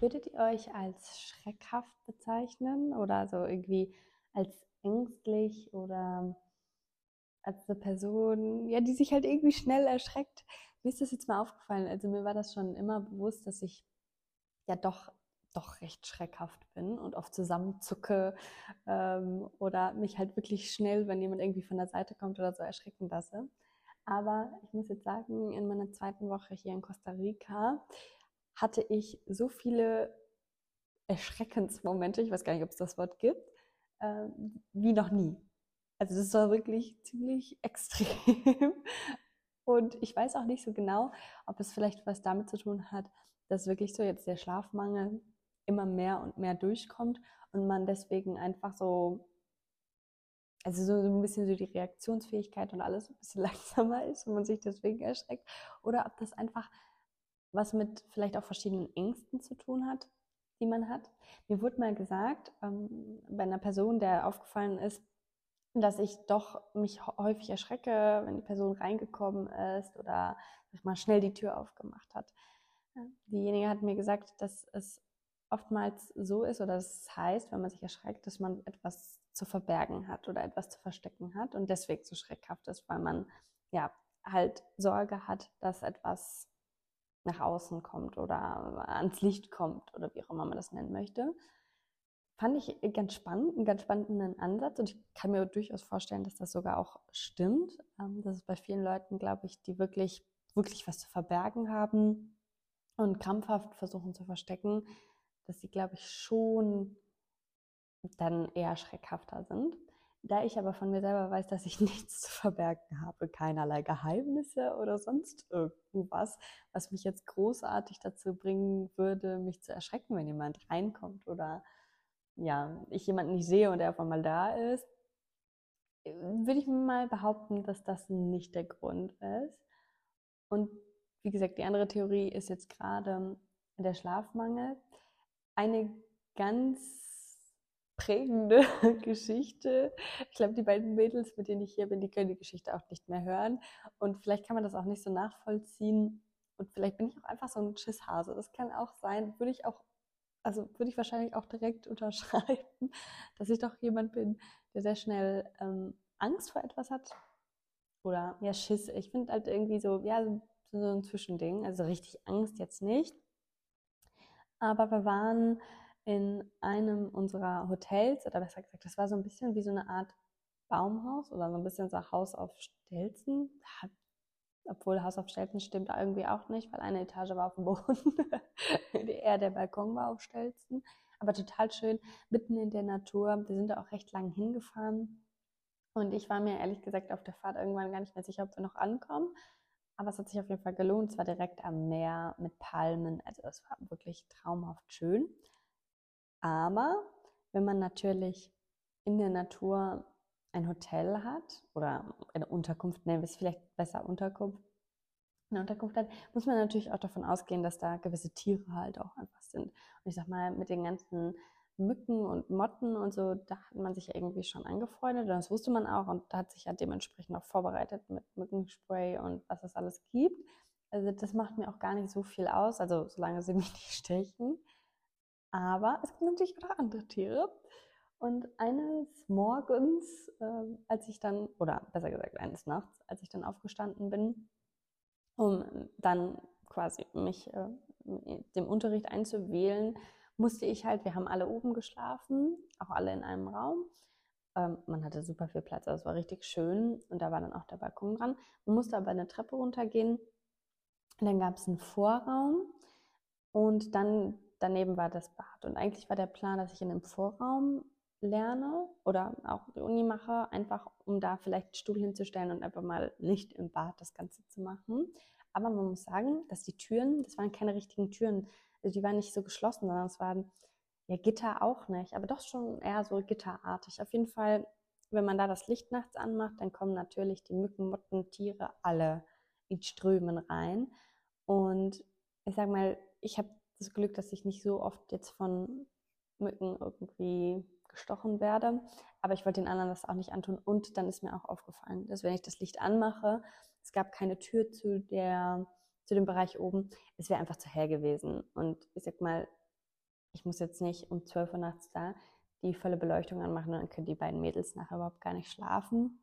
Würdet ihr euch als schreckhaft bezeichnen oder so irgendwie als ängstlich oder als eine Person, ja, die sich halt irgendwie schnell erschreckt? Mir ist das jetzt mal aufgefallen. Also mir war das schon immer bewusst, dass ich ja doch doch recht schreckhaft bin und oft zusammenzucke ähm, oder mich halt wirklich schnell, wenn jemand irgendwie von der Seite kommt oder so, erschrecken lasse. Aber ich muss jetzt sagen, in meiner zweiten Woche hier in Costa Rica hatte ich so viele Erschreckensmomente, ich weiß gar nicht, ob es das Wort gibt, äh, wie noch nie. Also das war wirklich ziemlich extrem. Und ich weiß auch nicht so genau, ob es vielleicht was damit zu tun hat, dass wirklich so jetzt der Schlafmangel immer mehr und mehr durchkommt und man deswegen einfach so, also so, ein bisschen so die Reaktionsfähigkeit und alles ein bisschen langsamer ist und man sich deswegen erschreckt. Oder ob das einfach was mit vielleicht auch verschiedenen Ängsten zu tun hat, die man hat. Mir wurde mal gesagt, ähm, bei einer Person, der aufgefallen ist, dass ich doch mich häufig erschrecke, wenn die Person reingekommen ist oder sag mal schnell die Tür aufgemacht hat. Diejenige hat mir gesagt, dass es oftmals so ist oder das heißt, wenn man sich erschreckt, dass man etwas zu verbergen hat oder etwas zu verstecken hat und deswegen so schreckhaft ist, weil man ja halt Sorge hat, dass etwas nach außen kommt oder ans Licht kommt oder wie auch immer man das nennen möchte. Fand ich ganz spannend, einen ganz spannenden Ansatz und ich kann mir durchaus vorstellen, dass das sogar auch stimmt. Ähm, dass es bei vielen Leuten, glaube ich, die wirklich, wirklich was zu verbergen haben und krampfhaft versuchen zu verstecken, dass sie, glaube ich, schon dann eher schreckhafter sind. Da ich aber von mir selber weiß, dass ich nichts zu verbergen habe, keinerlei Geheimnisse oder sonst irgendwas, was mich jetzt großartig dazu bringen würde, mich zu erschrecken, wenn jemand reinkommt oder ja, ich jemanden nicht sehe und er auf einmal da ist, würde ich mal behaupten, dass das nicht der Grund ist. Und wie gesagt, die andere Theorie ist jetzt gerade der Schlafmangel eine ganz prägende Geschichte. Ich glaube, die beiden Mädels, mit denen ich hier bin, die können die Geschichte auch nicht mehr hören. Und vielleicht kann man das auch nicht so nachvollziehen. Und vielleicht bin ich auch einfach so ein Schisshase. Das kann auch sein. Würde ich auch, also würde ich wahrscheinlich auch direkt unterschreiben, dass ich doch jemand bin, der sehr schnell ähm, Angst vor etwas hat. Oder ja, Schiss. Ich finde halt irgendwie so, ja, so ein Zwischending. Also richtig Angst jetzt nicht. Aber wir waren in einem unserer Hotels, oder besser gesagt, das war so ein bisschen wie so eine Art Baumhaus oder so ein bisschen so Haus auf Stelzen. Obwohl Haus auf Stelzen stimmt irgendwie auch nicht, weil eine Etage war auf dem Boden. Eher der Balkon war auf Stelzen. Aber total schön, mitten in der Natur. Wir sind da auch recht lang hingefahren. Und ich war mir ehrlich gesagt auf der Fahrt irgendwann gar nicht mehr sicher, ob wir noch ankommen. Aber es hat sich auf jeden Fall gelohnt. Es war direkt am Meer mit Palmen. Also es war wirklich traumhaft schön. Aber wenn man natürlich in der Natur ein Hotel hat oder eine Unterkunft, nennen wir es vielleicht besser Unterkunft, eine Unterkunft hat, muss man natürlich auch davon ausgehen, dass da gewisse Tiere halt auch einfach sind. Und ich sag mal, mit den ganzen Mücken und Motten und so, da hat man sich irgendwie schon angefreundet und das wusste man auch und hat sich ja dementsprechend auch vorbereitet mit Mückenspray und was es alles gibt. Also das macht mir auch gar nicht so viel aus, also solange sie mich nicht stechen. Aber es gibt natürlich auch andere Tiere. Und eines Morgens, äh, als ich dann, oder besser gesagt eines Nachts, als ich dann aufgestanden bin, um dann quasi mich äh, dem Unterricht einzuwählen, musste ich halt, wir haben alle oben geschlafen, auch alle in einem Raum. Ähm, man hatte super viel Platz, also es war richtig schön und da war dann auch der Balkon dran. Man musste aber eine Treppe runtergehen. Und dann gab es einen Vorraum und dann daneben war das Bad. Und eigentlich war der Plan, dass ich in dem Vorraum lerne oder auch die Uni mache, einfach um da vielleicht einen Stuhl hinzustellen und einfach mal nicht im Bad das Ganze zu machen. Aber man muss sagen, dass die Türen, das waren keine richtigen Türen. Also die waren nicht so geschlossen, sondern es waren ja Gitter auch nicht, aber doch schon eher so gitterartig. Auf jeden Fall, wenn man da das Licht nachts anmacht, dann kommen natürlich die Mücken, Motten, Tiere alle in Strömen rein. Und ich sag mal, ich habe das Glück, dass ich nicht so oft jetzt von Mücken irgendwie gestochen werde. Aber ich wollte den anderen das auch nicht antun. Und dann ist mir auch aufgefallen, dass wenn ich das Licht anmache, es gab keine Tür zu der zu dem Bereich oben, es wäre einfach zu hell gewesen. Und ich sag mal, ich muss jetzt nicht um 12 Uhr nachts da die volle Beleuchtung anmachen, dann können die beiden Mädels nachher überhaupt gar nicht schlafen.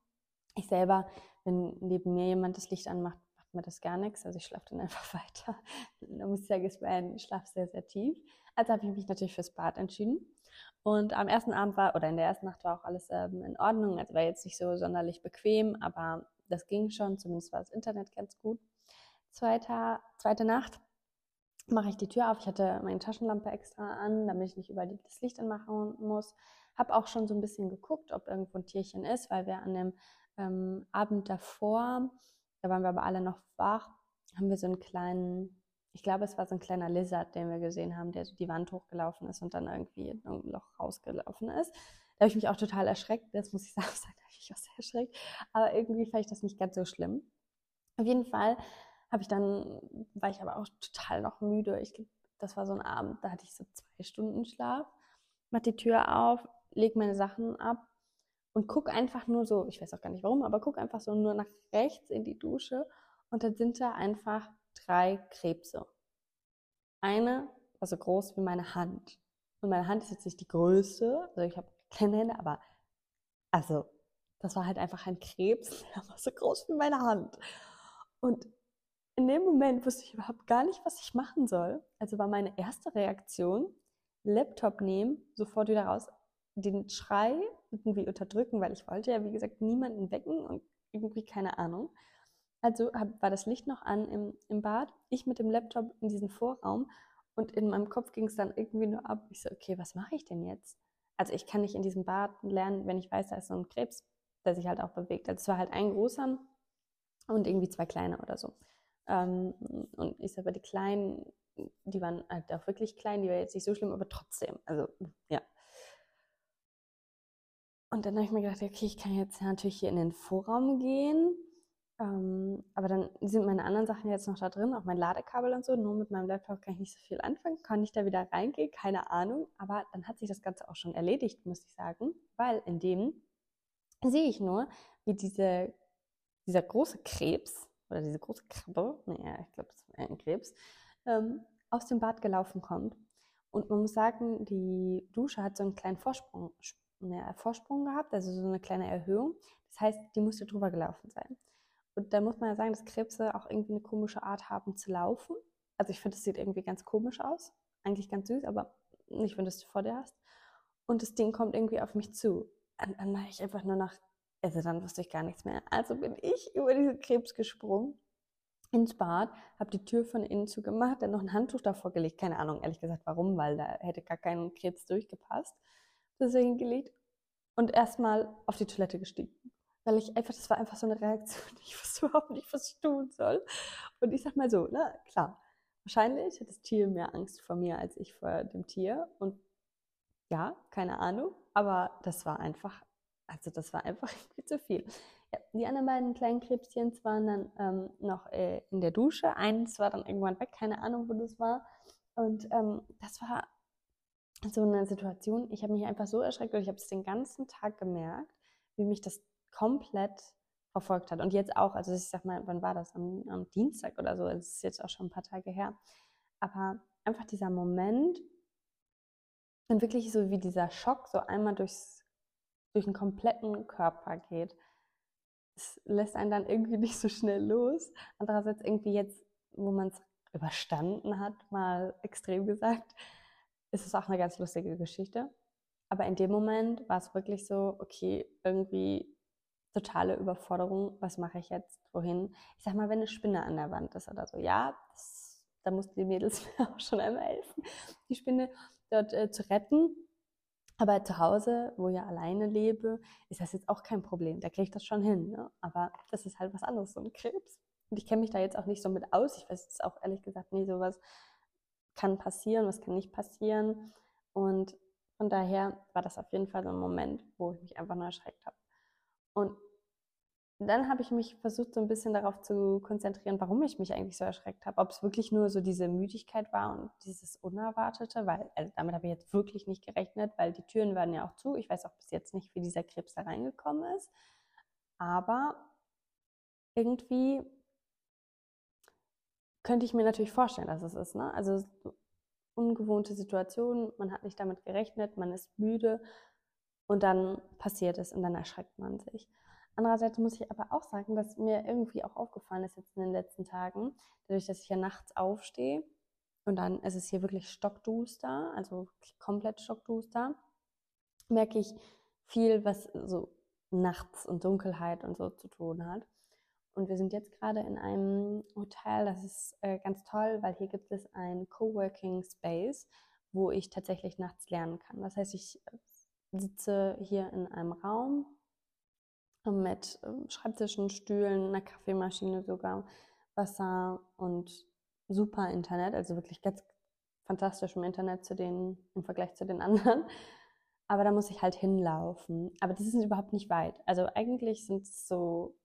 Ich selber, wenn neben mir jemand das Licht anmacht, macht mir das gar nichts. Also ich schlafe dann einfach weiter. Da muss ich sagen, ist mein Schlaf sehr, sehr tief. Also habe ich mich natürlich fürs Bad entschieden. Und am ersten Abend war, oder in der ersten Nacht war auch alles ähm, in Ordnung. Also war jetzt nicht so sonderlich bequem, aber das ging schon. Zumindest war das Internet ganz gut. Zweiter, zweite Nacht mache ich die Tür auf. Ich hatte meine Taschenlampe extra an, damit ich nicht überall das Licht anmachen muss. Habe auch schon so ein bisschen geguckt, ob irgendwo ein Tierchen ist, weil wir an dem ähm, Abend davor, waren wir aber alle noch wach, haben wir so einen kleinen, ich glaube, es war so ein kleiner Lizard, den wir gesehen haben, der so die Wand hochgelaufen ist und dann irgendwie in ein Loch rausgelaufen ist. Da habe ich mich auch total erschreckt. Das muss ich sagen, da habe ich mich auch sehr erschreckt. Aber irgendwie fand ich das nicht ganz so schlimm. Auf jeden Fall habe ich dann, war ich aber auch total noch müde. Ich das war so ein Abend, da hatte ich so zwei Stunden Schlaf. Mach die Tür auf, leg meine Sachen ab und guck einfach nur so, ich weiß auch gar nicht warum, aber guck einfach so nur nach rechts in die Dusche und dann sind da einfach drei Krebse. Eine war so groß wie meine Hand. Und meine Hand ist jetzt nicht die größte, also ich habe kleine Hände, aber also das war halt einfach ein Krebs, der war so groß wie meine Hand. Und in dem Moment wusste ich überhaupt gar nicht, was ich machen soll. Also war meine erste Reaktion, Laptop nehmen, sofort wieder raus, den Schrei irgendwie unterdrücken, weil ich wollte ja, wie gesagt, niemanden wecken und irgendwie keine Ahnung. Also hab, war das Licht noch an im, im Bad, ich mit dem Laptop in diesen Vorraum und in meinem Kopf ging es dann irgendwie nur ab. Ich so, okay, was mache ich denn jetzt? Also ich kann nicht in diesem Bad lernen, wenn ich weiß, da ist so ein Krebs, der sich halt auch bewegt. Also es war halt ein großer und irgendwie zwei kleine oder so. Ähm, und ich sage, die Kleinen, die waren halt auch wirklich klein, die war jetzt nicht so schlimm, aber trotzdem, also ja. Und dann habe ich mir gedacht, okay, ich kann jetzt natürlich hier in den Vorraum gehen, ähm, aber dann sind meine anderen Sachen jetzt noch da drin, auch mein Ladekabel und so. Nur mit meinem Laptop kann ich nicht so viel anfangen. Kann ich da wieder reingehen? Keine Ahnung. Aber dann hat sich das Ganze auch schon erledigt, muss ich sagen, weil in dem sehe ich nur, wie diese, dieser große Krebs oder diese große Krabbe, naja, ich glaube, das war ein Krebs, ähm, aus dem Bad gelaufen kommt. Und man muss sagen, die Dusche hat so einen kleinen Vorsprung, ja, Vorsprung gehabt, also so eine kleine Erhöhung. Das heißt, die musste drüber gelaufen sein. Und da muss man ja sagen, dass Krebse auch irgendwie eine komische Art haben zu laufen. Also ich finde, das sieht irgendwie ganz komisch aus. Eigentlich ganz süß, aber nicht, wenn du es vor dir hast. Und das Ding kommt irgendwie auf mich zu. Und dann mache ich einfach nur nach also dann wusste ich gar nichts mehr. Also bin ich über diesen Krebs gesprungen ins Bad, habe die Tür von innen zugemacht, dann noch ein Handtuch davor gelegt. Keine Ahnung, ehrlich gesagt, warum, weil da hätte gar kein Krebs durchgepasst. Deswegen gelegt und erstmal auf die Toilette gestiegen. Weil ich einfach, das war einfach so eine Reaktion, ich wusste überhaupt nicht, was ich tun soll. Und ich sag mal so, ne, klar, wahrscheinlich hat das Tier mehr Angst vor mir als ich vor dem Tier. Und ja, keine Ahnung, aber das war einfach also das war einfach viel zu viel. Ja, die anderen beiden kleinen Krebschen waren dann ähm, noch äh, in der Dusche. Eins war dann irgendwann weg, keine Ahnung, wo das war. Und ähm, das war so eine Situation, ich habe mich einfach so erschreckt und ich habe es den ganzen Tag gemerkt, wie mich das komplett verfolgt hat. Und jetzt auch, also ich sag mal, wann war das? Am, am Dienstag oder so, es ist jetzt auch schon ein paar Tage her. Aber einfach dieser Moment und wirklich so wie dieser Schock so einmal durchs durch den kompletten Körper geht. Es lässt einen dann irgendwie nicht so schnell los. Andererseits irgendwie jetzt, wo man es überstanden hat, mal extrem gesagt, ist es auch eine ganz lustige Geschichte. Aber in dem Moment war es wirklich so, okay, irgendwie totale Überforderung. Was mache ich jetzt? Wohin? Ich sag mal, wenn eine Spinne an der Wand ist oder so, ja, das, da mussten die Mädels mir auch schon einmal helfen, die Spinne dort äh, zu retten. Aber zu Hause, wo ich alleine lebe, ist das jetzt auch kein Problem. Da kriege ich das schon hin. Ne? Aber das ist halt was anderes, so ein Krebs. Und ich kenne mich da jetzt auch nicht so mit aus. Ich weiß jetzt auch ehrlich gesagt nie, sowas kann passieren, was kann nicht passieren. Und von daher war das auf jeden Fall so ein Moment, wo ich mich einfach nur erschreckt habe. Und dann habe ich mich versucht, so ein bisschen darauf zu konzentrieren, warum ich mich eigentlich so erschreckt habe. Ob es wirklich nur so diese Müdigkeit war und dieses Unerwartete, weil also damit habe ich jetzt wirklich nicht gerechnet, weil die Türen waren ja auch zu. Ich weiß auch bis jetzt nicht, wie dieser Krebs da reingekommen ist. Aber irgendwie könnte ich mir natürlich vorstellen, dass es ist. Ne? Also ungewohnte Situation, man hat nicht damit gerechnet, man ist müde und dann passiert es und dann erschreckt man sich. Andererseits muss ich aber auch sagen, dass mir irgendwie auch aufgefallen ist jetzt in den letzten Tagen, dadurch, dass ich ja nachts aufstehe und dann ist es hier wirklich stockduster, also komplett stockduster, merke ich viel, was so nachts und Dunkelheit und so zu tun hat. Und wir sind jetzt gerade in einem Hotel, das ist äh, ganz toll, weil hier gibt es ein Coworking Space, wo ich tatsächlich nachts lernen kann. Das heißt, ich äh, sitze hier in einem Raum mit ähm, Schreibtischen, Stühlen, einer Kaffeemaschine sogar, Wasser und super Internet, also wirklich ganz fantastischem Internet zu den, im Vergleich zu den anderen. Aber da muss ich halt hinlaufen. Aber das ist überhaupt nicht weit. Also eigentlich sind es so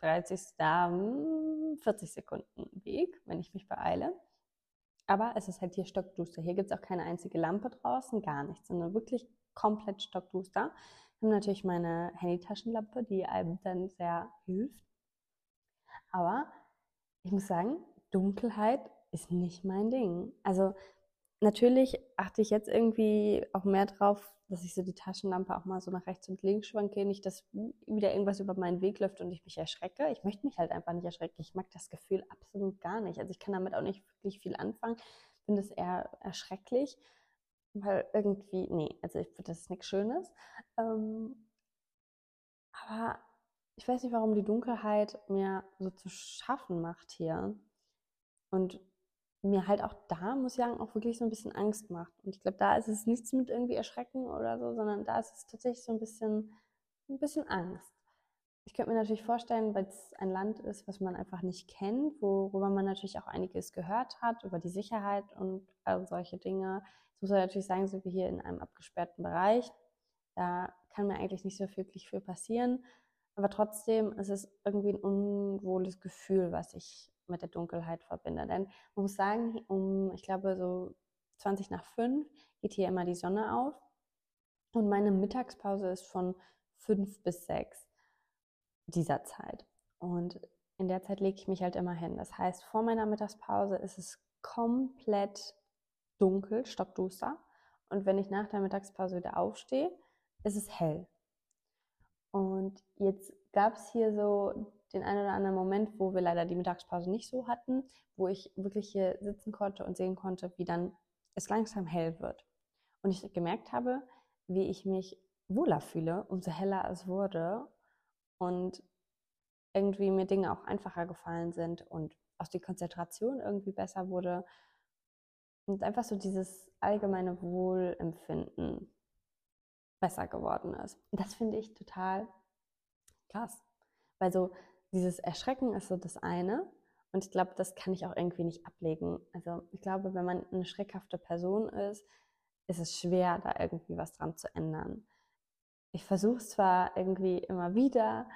30, 40 Sekunden Weg, wenn ich mich beeile. Aber es ist halt hier stockduster. Hier gibt es auch keine einzige Lampe draußen, gar nichts, sondern wirklich komplett stockduster. Ich habe natürlich meine Handytaschenlampe, die einem dann sehr hilft. Aber ich muss sagen, Dunkelheit ist nicht mein Ding. Also natürlich achte ich jetzt irgendwie auch mehr drauf, dass ich so die Taschenlampe auch mal so nach rechts und links schwanke, nicht, dass wieder irgendwas über meinen Weg läuft und ich mich erschrecke. Ich möchte mich halt einfach nicht erschrecken. Ich mag das Gefühl absolut gar nicht. Also ich kann damit auch nicht wirklich viel anfangen. Finde es eher erschrecklich, weil irgendwie, nee, also ich finde das ist nichts Schönes. Ähm, aber ich weiß nicht, warum die Dunkelheit mir so zu schaffen macht hier. Und mir halt auch da, muss ich sagen, auch wirklich so ein bisschen Angst macht. Und ich glaube, da ist es nichts mit irgendwie Erschrecken oder so, sondern da ist es tatsächlich so ein bisschen, ein bisschen Angst. Ich könnte mir natürlich vorstellen, weil es ein Land ist, was man einfach nicht kennt, worüber man natürlich auch einiges gehört hat, über die Sicherheit und all solche Dinge. Jetzt muss man natürlich sagen, sind wir hier in einem abgesperrten Bereich. Da kann mir eigentlich nicht so wirklich viel passieren. Aber trotzdem ist es irgendwie ein unwohles Gefühl, was ich mit der Dunkelheit verbinde. Denn man muss sagen, um, ich glaube, so 20 nach 5 geht hier immer die Sonne auf. Und meine Mittagspause ist von 5 bis 6 dieser Zeit. Und in der Zeit lege ich mich halt immer hin. Das heißt, vor meiner Mittagspause ist es komplett dunkel, stockduster. Und wenn ich nach der Mittagspause wieder aufstehe, ist es hell. Und jetzt gab es hier so den einen oder anderen Moment, wo wir leider die Mittagspause nicht so hatten, wo ich wirklich hier sitzen konnte und sehen konnte, wie dann es langsam hell wird. Und ich gemerkt habe, wie ich mich wohler fühle, umso heller es wurde und irgendwie mir Dinge auch einfacher gefallen sind und auch die Konzentration irgendwie besser wurde und einfach so dieses allgemeine Wohlempfinden besser geworden ist. Und das finde ich total krass. Weil so dieses Erschrecken ist so das eine. Und ich glaube, das kann ich auch irgendwie nicht ablegen. Also ich glaube, wenn man eine schreckhafte Person ist, ist es schwer, da irgendwie was dran zu ändern. Ich versuche es zwar irgendwie immer wieder,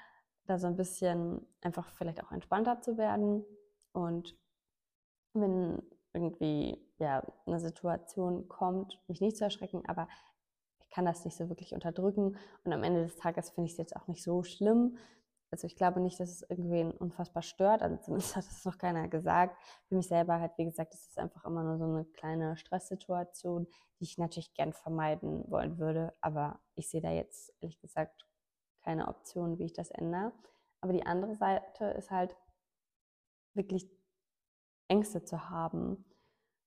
da so ein bisschen einfach vielleicht auch entspannter zu werden. Und wenn irgendwie ja, eine Situation kommt, mich nicht zu erschrecken, aber ich kann das nicht so wirklich unterdrücken. Und am Ende des Tages finde ich es jetzt auch nicht so schlimm, also ich glaube nicht, dass es irgendwen unfassbar stört. Also zumindest hat es noch keiner gesagt. Für mich selber halt, wie gesagt, ist es einfach immer nur so eine kleine Stresssituation, die ich natürlich gern vermeiden wollen würde. Aber ich sehe da jetzt ehrlich gesagt keine Option, wie ich das ändere. Aber die andere Seite ist halt wirklich Ängste zu haben.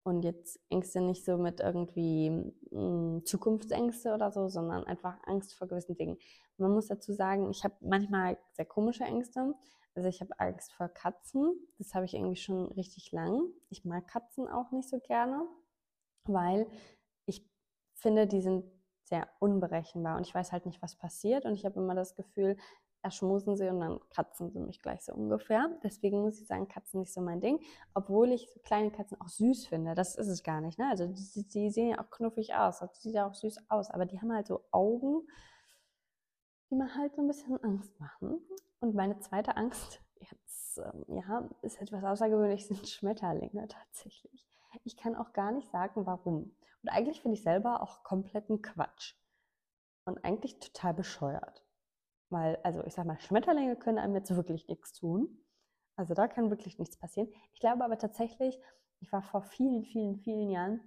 Und jetzt Ängste nicht so mit irgendwie mh, hm, Zukunftsängste oder so, sondern einfach Angst vor gewissen Dingen. Man muss dazu sagen, ich habe manchmal sehr komische Ängste. Also ich habe Angst vor Katzen. Das habe ich irgendwie schon richtig lang. Ich mag Katzen auch nicht so gerne, weil ich finde, die sind sehr unberechenbar und ich weiß halt nicht, was passiert. Und ich habe immer das Gefühl, erschmusen sie und dann kratzen sie mich gleich so ungefähr. Deswegen muss ich sagen, Katzen nicht so mein Ding. Obwohl ich so kleine Katzen auch süß finde. Das ist es gar nicht. Ne? Also die, die sehen ja auch knuffig aus. Das sieht ja auch süß aus. Aber die haben halt so Augen, die mir halt so ein bisschen Angst machen. Und meine zweite Angst, jetzt, ähm, ja, ist etwas außergewöhnlich, sind Schmetterlinge tatsächlich. Ich kann auch gar nicht sagen, warum. Und eigentlich finde ich selber auch kompletten Quatsch. Und eigentlich total bescheuert. Weil, also ich sag mal, Schmetterlinge können einem jetzt wirklich nichts tun. Also da kann wirklich nichts passieren. Ich glaube aber tatsächlich, ich war vor vielen, vielen, vielen Jahren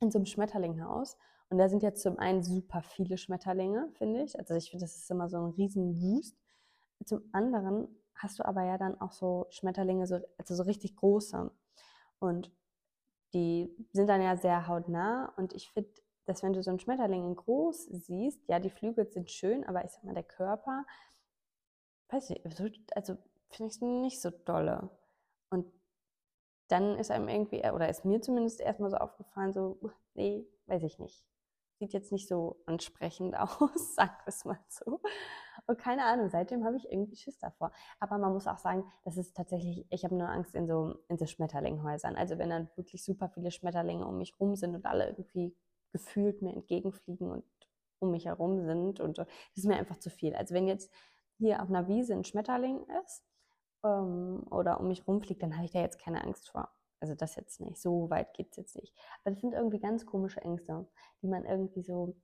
in so einem Schmetterlinghaus. Und da sind jetzt zum einen super viele Schmetterlinge, finde ich. Also ich finde, das ist immer so ein riesen Wust. Zum anderen hast du aber ja dann auch so Schmetterlinge, so, also so richtig große. Und die sind dann ja sehr hautnah. Und ich finde, dass wenn du so einen Schmetterling in groß siehst, ja, die Flügel sind schön, aber ich sag mal, der Körper, weiß nicht, also finde ich es nicht so dolle. Und dann ist einem irgendwie, oder ist mir zumindest erstmal so aufgefallen, so, nee, weiß ich nicht. Sieht jetzt nicht so ansprechend aus, wir es mal so. Und keine Ahnung, seitdem habe ich irgendwie Schiss davor. Aber man muss auch sagen, das ist tatsächlich, ich habe nur Angst in so, in so Schmetterlinghäusern. Also wenn dann wirklich super viele Schmetterlinge um mich rum sind und alle irgendwie gefühlt mir entgegenfliegen und um mich herum sind und das ist mir einfach zu viel. Also wenn jetzt hier auf einer Wiese ein Schmetterling ist ähm, oder um mich rumfliegt, dann habe ich da jetzt keine Angst vor. Also das jetzt nicht, so weit geht es jetzt nicht. Aber das sind irgendwie ganz komische Ängste, die man irgendwie so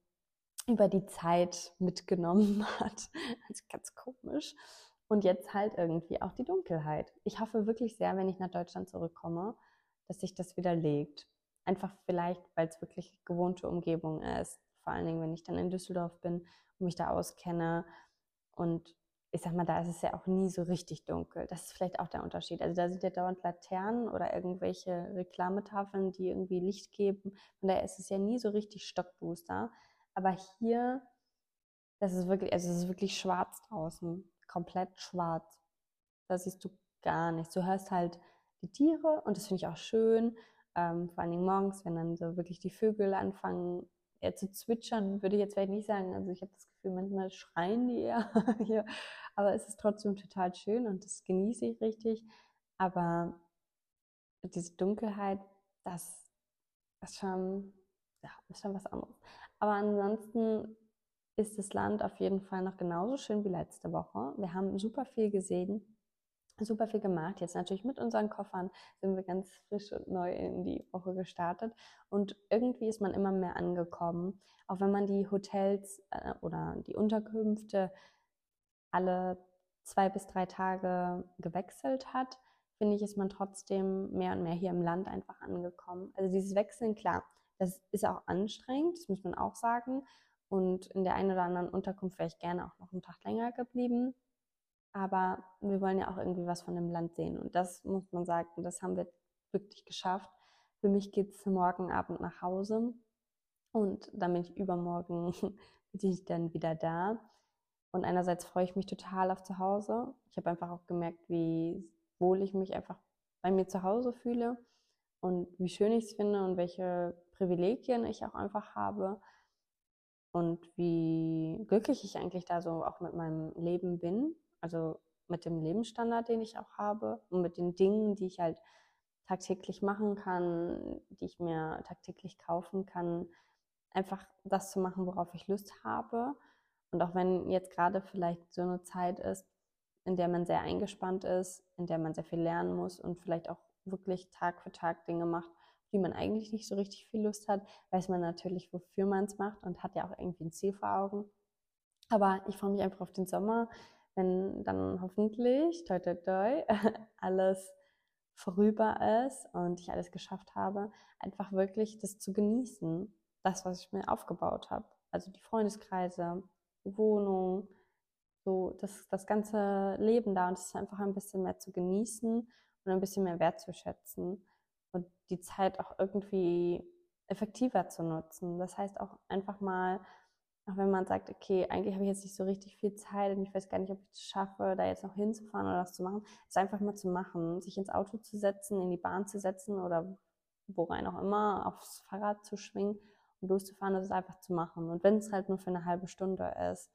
über die Zeit mitgenommen hat. Also ganz komisch. Und jetzt halt irgendwie auch die Dunkelheit. Ich hoffe wirklich sehr, wenn ich nach Deutschland zurückkomme, dass sich das wieder legt. Einfach vielleicht, weil es wirklich gewohnte Umgebung ist. Vor allen Dingen, wenn ich dann in Düsseldorf bin und mich da auskenne und ich sag mal, da ist es ja auch nie so richtig dunkel. Das ist vielleicht auch der Unterschied. Also da sind ja dauernd Laternen oder irgendwelche Reklametafeln, die irgendwie Licht geben. Von daher ist es ja nie so richtig Stockbooster. Aber hier, das ist wirklich, also es ist wirklich schwarz draußen. Komplett schwarz. Da siehst du gar nichts. Du hörst halt die Tiere und das finde ich auch schön. Ähm, vor allen Dingen morgens, wenn dann so wirklich die Vögel anfangen eher zu zwitschern, würde ich jetzt vielleicht nicht sagen. Also ich habe das Gefühl, manchmal schreien die eher hier aber es ist trotzdem total schön und das genieße ich richtig. Aber diese Dunkelheit, das ist schon, ja, ist schon was anderes. Aber ansonsten ist das Land auf jeden Fall noch genauso schön wie letzte Woche. Wir haben super viel gesehen, super viel gemacht. Jetzt natürlich mit unseren Koffern sind wir ganz frisch und neu in die Woche gestartet. Und irgendwie ist man immer mehr angekommen. Auch wenn man die Hotels äh, oder die Unterkünfte alle zwei bis drei Tage gewechselt hat, finde ich, ist man trotzdem mehr und mehr hier im Land einfach angekommen. Also dieses Wechseln, klar, das ist auch anstrengend, das muss man auch sagen. Und in der einen oder anderen Unterkunft wäre ich gerne auch noch einen Tag länger geblieben. Aber wir wollen ja auch irgendwie was von dem Land sehen. Und das muss man sagen, das haben wir wirklich geschafft. Für mich geht es morgen Abend nach Hause. Und dann bin ich übermorgen bin ich dann wieder da. Und einerseits freue ich mich total auf zu Hause. Ich habe einfach auch gemerkt, wie wohl ich mich einfach bei mir zu Hause fühle und wie schön ich es finde und welche Privilegien ich auch einfach habe und wie glücklich ich eigentlich da so auch mit meinem Leben bin, also mit dem Lebensstandard, den ich auch habe und mit den Dingen, die ich halt tagtäglich machen kann, die ich mir tagtäglich kaufen kann, einfach das zu machen, worauf ich Lust habe und auch wenn jetzt gerade vielleicht so eine Zeit ist, in der man sehr eingespannt ist, in der man sehr viel lernen muss und vielleicht auch wirklich Tag für Tag Dinge macht, die man eigentlich nicht so richtig viel Lust hat, weiß man natürlich, wofür man es macht und hat ja auch irgendwie ein Ziel vor Augen. Aber ich freue mich einfach auf den Sommer, wenn dann hoffentlich, toi toi toi, alles vorüber ist und ich alles geschafft habe, einfach wirklich das zu genießen, das, was ich mir aufgebaut habe. Also die Freundeskreise, Wohnung, so das, das ganze Leben da und es einfach ein bisschen mehr zu genießen und ein bisschen mehr wertzuschätzen und die Zeit auch irgendwie effektiver zu nutzen. Das heißt auch einfach mal, auch wenn man sagt, okay, eigentlich habe ich jetzt nicht so richtig viel Zeit und ich weiß gar nicht, ob ich es schaffe, da jetzt noch hinzufahren oder was zu machen, es einfach mal zu machen, sich ins Auto zu setzen, in die Bahn zu setzen oder worein auch immer, aufs Fahrrad zu schwingen loszufahren und es einfach zu machen. Und wenn es halt nur für eine halbe Stunde ist.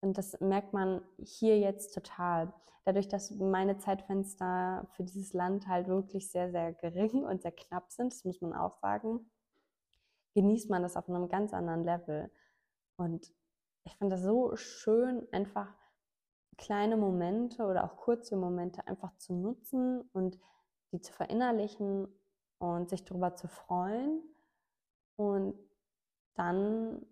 Und das merkt man hier jetzt total. Dadurch, dass meine Zeitfenster für dieses Land halt wirklich sehr, sehr gering und sehr knapp sind, das muss man auch sagen, genießt man das auf einem ganz anderen Level. Und ich finde das so schön, einfach kleine Momente oder auch kurze Momente einfach zu nutzen und die zu verinnerlichen und sich darüber zu freuen und dann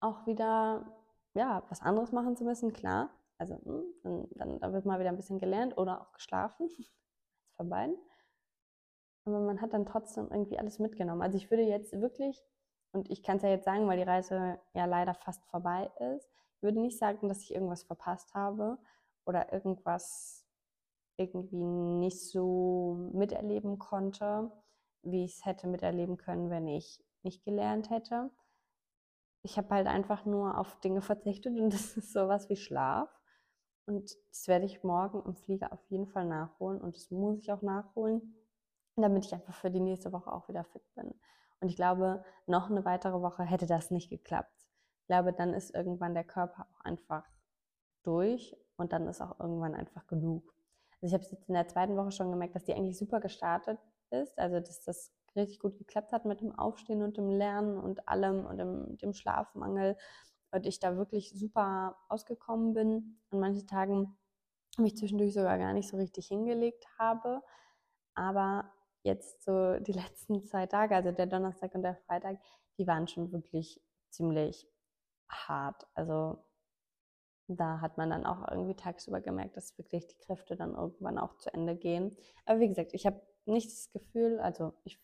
auch wieder ja, was anderes machen zu müssen, klar. Also hm, dann, dann, dann wird mal wieder ein bisschen gelernt oder auch geschlafen. Von beiden. aber man hat dann trotzdem irgendwie alles mitgenommen. Also ich würde jetzt wirklich, und ich kann es ja jetzt sagen, weil die Reise ja leider fast vorbei ist, ich würde nicht sagen, dass ich irgendwas verpasst habe oder irgendwas irgendwie nicht so miterleben konnte, wie ich es hätte miterleben können, wenn ich nicht gelernt hätte. Ich habe halt einfach nur auf Dinge verzichtet und das ist sowas wie Schlaf. Und das werde ich morgen im Flieger auf jeden Fall nachholen und das muss ich auch nachholen, damit ich einfach für die nächste Woche auch wieder fit bin. Und ich glaube, noch eine weitere Woche hätte das nicht geklappt. Ich glaube, dann ist irgendwann der Körper auch einfach durch und dann ist auch irgendwann einfach genug. Also ich habe es jetzt in der zweiten Woche schon gemerkt, dass die eigentlich super gestartet ist, also dass das richtig gut geklappt hat mit dem Aufstehen und dem Lernen und allem und dem, dem Schlafmangel und ich da wirklich super ausgekommen bin. An manchen Tagen mich zwischendurch sogar gar nicht so richtig hingelegt habe. Aber jetzt so die letzten zwei Tage, also der Donnerstag und der Freitag, die waren schon wirklich ziemlich hart. Also da hat man dann auch irgendwie tagsüber gemerkt, dass wirklich die Kräfte dann irgendwann auch zu Ende gehen. Aber wie gesagt, ich habe nicht das Gefühl, also ich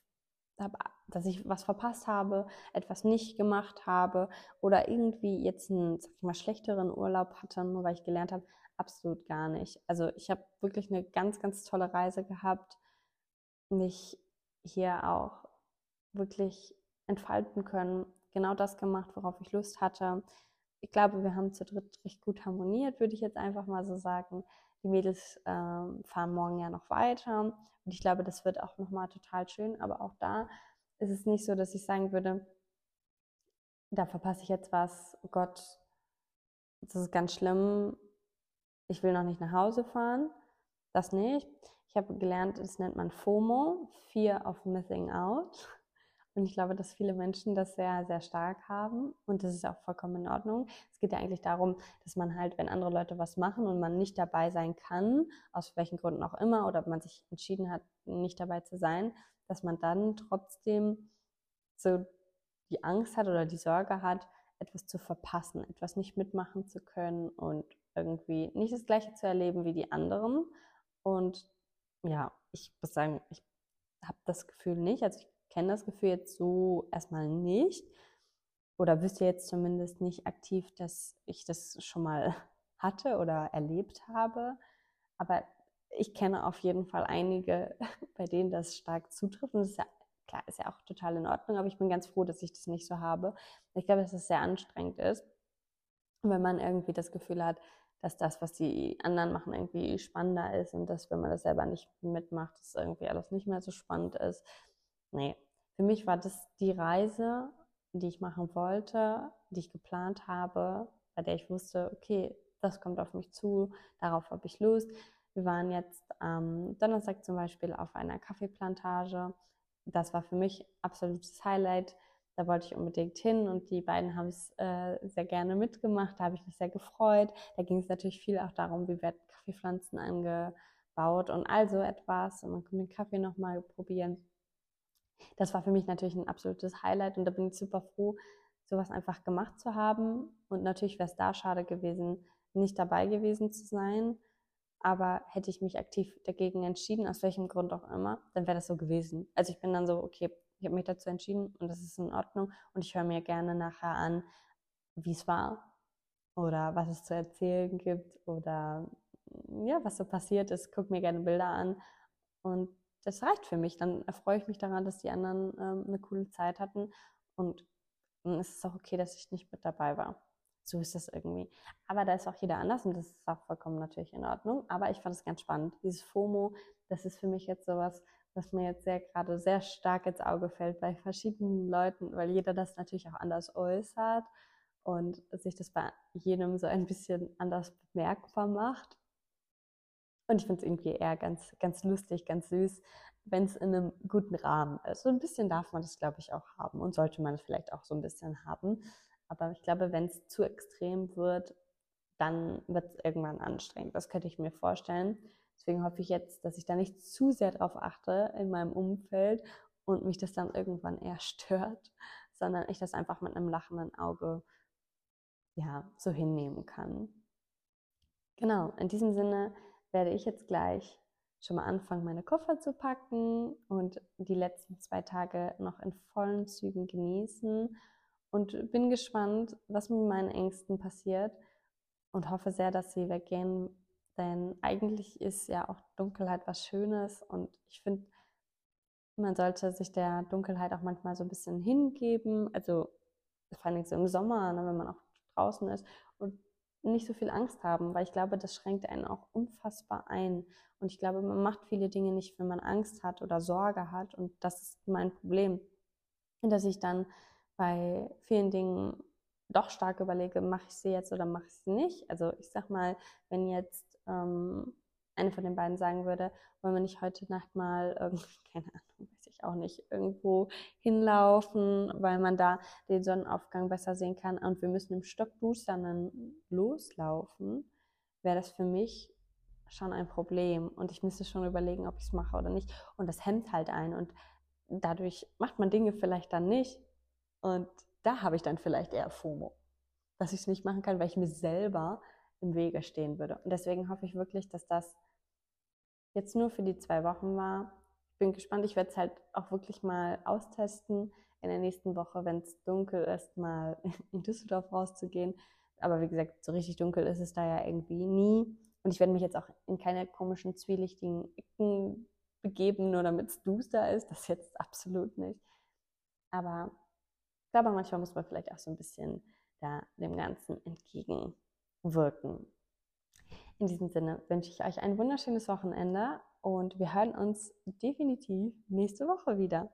habe, dass ich was verpasst habe, etwas nicht gemacht habe oder irgendwie jetzt einen, sag ich mal, schlechteren Urlaub hatte, nur weil ich gelernt habe, absolut gar nicht. Also ich habe wirklich eine ganz, ganz tolle Reise gehabt, mich hier auch wirklich entfalten können, genau das gemacht, worauf ich Lust hatte. Ich glaube, wir haben zu dritt recht gut harmoniert, würde ich jetzt einfach mal so sagen. Die Mädels äh, fahren morgen ja noch weiter und ich glaube, das wird auch nochmal total schön. Aber auch da ist es nicht so, dass ich sagen würde, da verpasse ich jetzt was, oh Gott, das ist ganz schlimm, ich will noch nicht nach Hause fahren. Das nicht. Ich habe gelernt, das nennt man FOMO, Fear of Missing Out. Und ich glaube, dass viele Menschen das sehr, sehr stark haben. Und das ist auch vollkommen in Ordnung. Es geht ja eigentlich darum, dass man halt, wenn andere Leute was machen und man nicht dabei sein kann, aus welchen Gründen auch immer, oder man sich entschieden hat, nicht dabei zu sein, dass man dann trotzdem so die Angst hat oder die Sorge hat, etwas zu verpassen, etwas nicht mitmachen zu können und irgendwie nicht das Gleiche zu erleben wie die anderen. Und ja, ich muss sagen, ich habe das Gefühl nicht. Also ich kenne das Gefühl jetzt so erstmal nicht oder wüsste jetzt zumindest nicht aktiv, dass ich das schon mal hatte oder erlebt habe. Aber ich kenne auf jeden Fall einige, bei denen das stark zutrifft. Und das ist ja klar, ist ja auch total in Ordnung, aber ich bin ganz froh, dass ich das nicht so habe. Ich glaube, dass es sehr anstrengend ist, wenn man irgendwie das Gefühl hat, dass das, was die anderen machen, irgendwie spannender ist und dass, wenn man das selber nicht mitmacht, dass irgendwie alles nicht mehr so spannend ist. Nee, für mich war das die Reise, die ich machen wollte, die ich geplant habe, bei der ich wusste, okay, das kommt auf mich zu, darauf habe ich Lust. Wir waren jetzt am Donnerstag zum Beispiel auf einer Kaffeeplantage. Das war für mich absolutes Highlight. Da wollte ich unbedingt hin und die beiden haben es äh, sehr gerne mitgemacht. Da habe ich mich sehr gefreut. Da ging es natürlich viel auch darum, wie werden Kaffeepflanzen angebaut und all so etwas. Und man konnte den Kaffee nochmal probieren das war für mich natürlich ein absolutes Highlight und da bin ich super froh, sowas einfach gemacht zu haben. Und natürlich wäre es da schade gewesen, nicht dabei gewesen zu sein. Aber hätte ich mich aktiv dagegen entschieden, aus welchem Grund auch immer, dann wäre das so gewesen. Also ich bin dann so, okay, ich habe mich dazu entschieden und das ist in Ordnung. Und ich höre mir gerne nachher an, wie es war oder was es zu erzählen gibt oder ja, was so passiert ist. Guck mir gerne Bilder an und das reicht für mich. Dann erfreue ich mich daran, dass die anderen ähm, eine coole Zeit hatten und ist es auch okay, dass ich nicht mit dabei war. So ist das irgendwie. Aber da ist auch jeder anders und das ist auch vollkommen natürlich in Ordnung. Aber ich fand es ganz spannend. Dieses FOMO, das ist für mich jetzt sowas, was mir jetzt sehr gerade sehr stark ins Auge fällt bei verschiedenen Leuten, weil jeder das natürlich auch anders äußert und sich das bei jedem so ein bisschen anders bemerkbar macht. Und ich finde es irgendwie eher ganz, ganz lustig, ganz süß, wenn es in einem guten Rahmen ist. So ein bisschen darf man das, glaube ich, auch haben und sollte man es vielleicht auch so ein bisschen haben. Aber ich glaube, wenn es zu extrem wird, dann wird es irgendwann anstrengend. Das könnte ich mir vorstellen. Deswegen hoffe ich jetzt, dass ich da nicht zu sehr drauf achte in meinem Umfeld und mich das dann irgendwann eher stört, sondern ich das einfach mit einem lachenden Auge ja, so hinnehmen kann. Genau, in diesem Sinne werde ich jetzt gleich schon mal anfangen, meine Koffer zu packen und die letzten zwei Tage noch in vollen Zügen genießen. Und bin gespannt, was mit meinen Ängsten passiert und hoffe sehr, dass sie weggehen. Denn eigentlich ist ja auch Dunkelheit was Schönes und ich finde, man sollte sich der Dunkelheit auch manchmal so ein bisschen hingeben. Also vor allem so im Sommer, ne, wenn man auch draußen ist und nicht so viel Angst haben, weil ich glaube, das schränkt einen auch unfassbar ein. Und ich glaube, man macht viele Dinge nicht, wenn man Angst hat oder Sorge hat. Und das ist mein Problem, dass ich dann bei vielen Dingen doch stark überlege, mache ich sie jetzt oder mache ich sie nicht. Also ich sag mal, wenn jetzt ähm, eine von den beiden sagen würde, wollen wir nicht heute Nacht mal, irgendwie, keine Ahnung, weiß ich auch nicht, irgendwo hinlaufen, weil man da den Sonnenaufgang besser sehen kann. Und wir müssen im Stockduster dann loslaufen, wäre das für mich schon ein Problem. Und ich müsste schon überlegen, ob ich es mache oder nicht. Und das hemmt halt ein und dadurch macht man Dinge vielleicht dann nicht. Und da habe ich dann vielleicht eher FOMO, dass ich es nicht machen kann, weil ich mir selber im Wege stehen würde. Und deswegen hoffe ich wirklich, dass das jetzt nur für die zwei Wochen war. Ich bin gespannt. Ich werde es halt auch wirklich mal austesten in der nächsten Woche, wenn es dunkel ist, mal in Düsseldorf rauszugehen. Aber wie gesagt, so richtig dunkel ist es da ja irgendwie nie. Und ich werde mich jetzt auch in keine komischen, zwielichtigen Ecken begeben, nur damit es duster ist. Das jetzt absolut nicht. Aber ich glaube, manchmal muss man vielleicht auch so ein bisschen da dem Ganzen entgegenwirken. In diesem Sinne wünsche ich euch ein wunderschönes Wochenende und wir hören uns definitiv nächste Woche wieder.